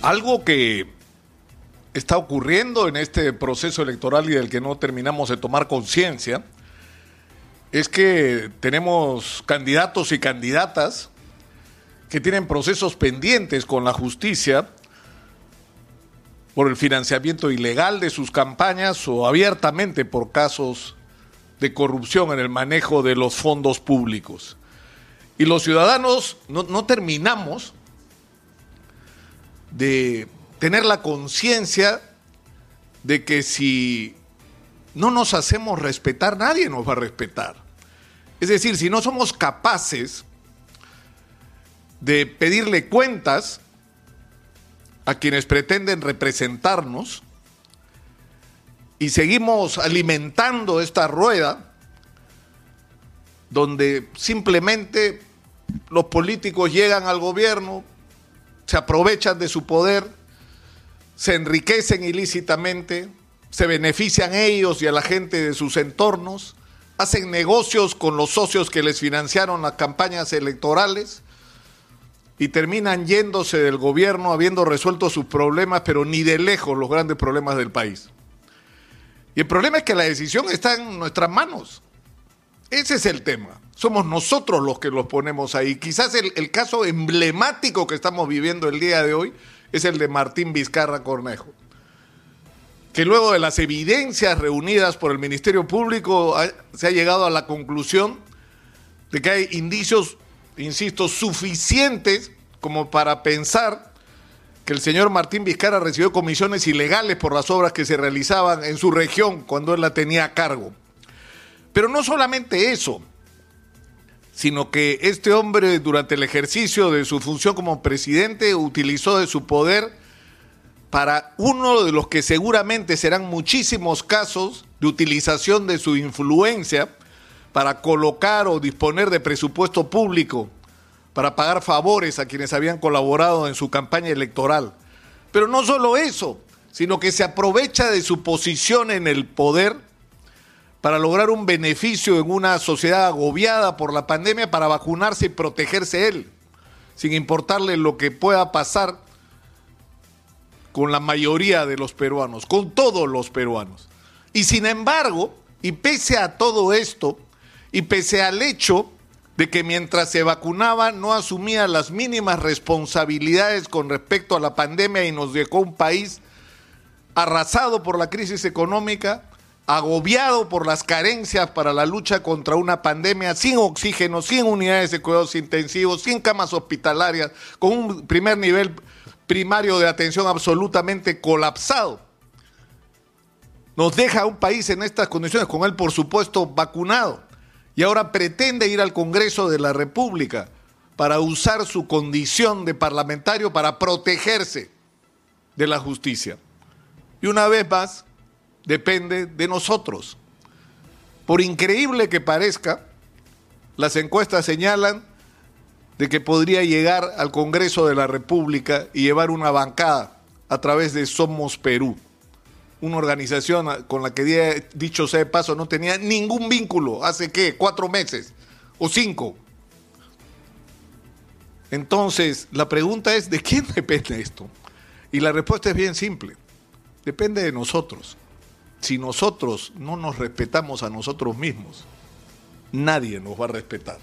Algo que está ocurriendo en este proceso electoral y del que no terminamos de tomar conciencia es que tenemos candidatos y candidatas que tienen procesos pendientes con la justicia por el financiamiento ilegal de sus campañas o abiertamente por casos de corrupción en el manejo de los fondos públicos. Y los ciudadanos no, terminamos de tener la conciencia de que si no nos hacemos respetar, nadie nos va a respetar. Es decir, si no somos capaces de pedirle cuentas a quienes pretenden representarnos y seguimos alimentando esta rueda donde simplemente los políticos llegan al gobierno, se aprovechan de su poder, se enriquecen ilícitamente, se benefician ellos y a la gente de sus entornos, hacen negocios con los socios que les financiaron las campañas electorales y terminan yéndose del gobierno habiendo resuelto sus problemas, pero ni de lejos los grandes problemas del país. Y el problema es que la decisión está en nuestras manos. Ese es el tema. Somos nosotros los que los ponemos ahí. Quizás el, caso emblemático que estamos viviendo el día de hoy es el de Martín Vizcarra Cornejo, que luego de las evidencias reunidas por el Ministerio Público se ha llegado a la conclusión de que hay indicios, insisto, suficientes como para pensar que el señor Martín Vizcarra recibió comisiones ilegales por las obras que se realizaban en su región cuando él la tenía a cargo. Pero no solamente eso, sino que este hombre durante el ejercicio de su función como presidente utilizó de su poder para uno de los que seguramente serán muchísimos casos de utilización de su influencia para colocar o disponer de presupuesto público para pagar favores a quienes habían colaborado en su campaña electoral. Pero no solo eso, sino que se aprovecha de su posición en el poder para lograr un beneficio en una sociedad agobiada por la pandemia para vacunarse y protegerse él, sin importarle lo que pueda pasar con la mayoría de los peruanos, con todos los peruanos. Y sin embargo, y pese a todo esto, y pese al hecho de que mientras se vacunaba no asumía las mínimas responsabilidades con respecto a la pandemia y nos dejó un país arrasado por la crisis económica, agobiado por las carencias para la lucha contra una pandemia, sin oxígeno, sin unidades de cuidados intensivos, sin camas hospitalarias, con un primer nivel primario de atención absolutamente colapsado. Nos deja un país en estas condiciones, con él por supuesto vacunado, y ahora pretende ir al Congreso de la República para usar su condición de parlamentario para protegerse de la justicia. Y una vez más, depende de nosotros. Por increíble que parezca, las encuestas señalan de que podría llegar al Congreso de la República y llevar una bancada a través de Somos Perú, una organización con la que, dicho sea de paso, no tenía ningún vínculo hace qué, cuatro meses o cinco. Entonces, la pregunta es, ¿de quién depende esto? Y la respuesta es bien simple, depende de nosotros. Si nosotros no nos respetamos a nosotros mismos, nadie nos va a respetar.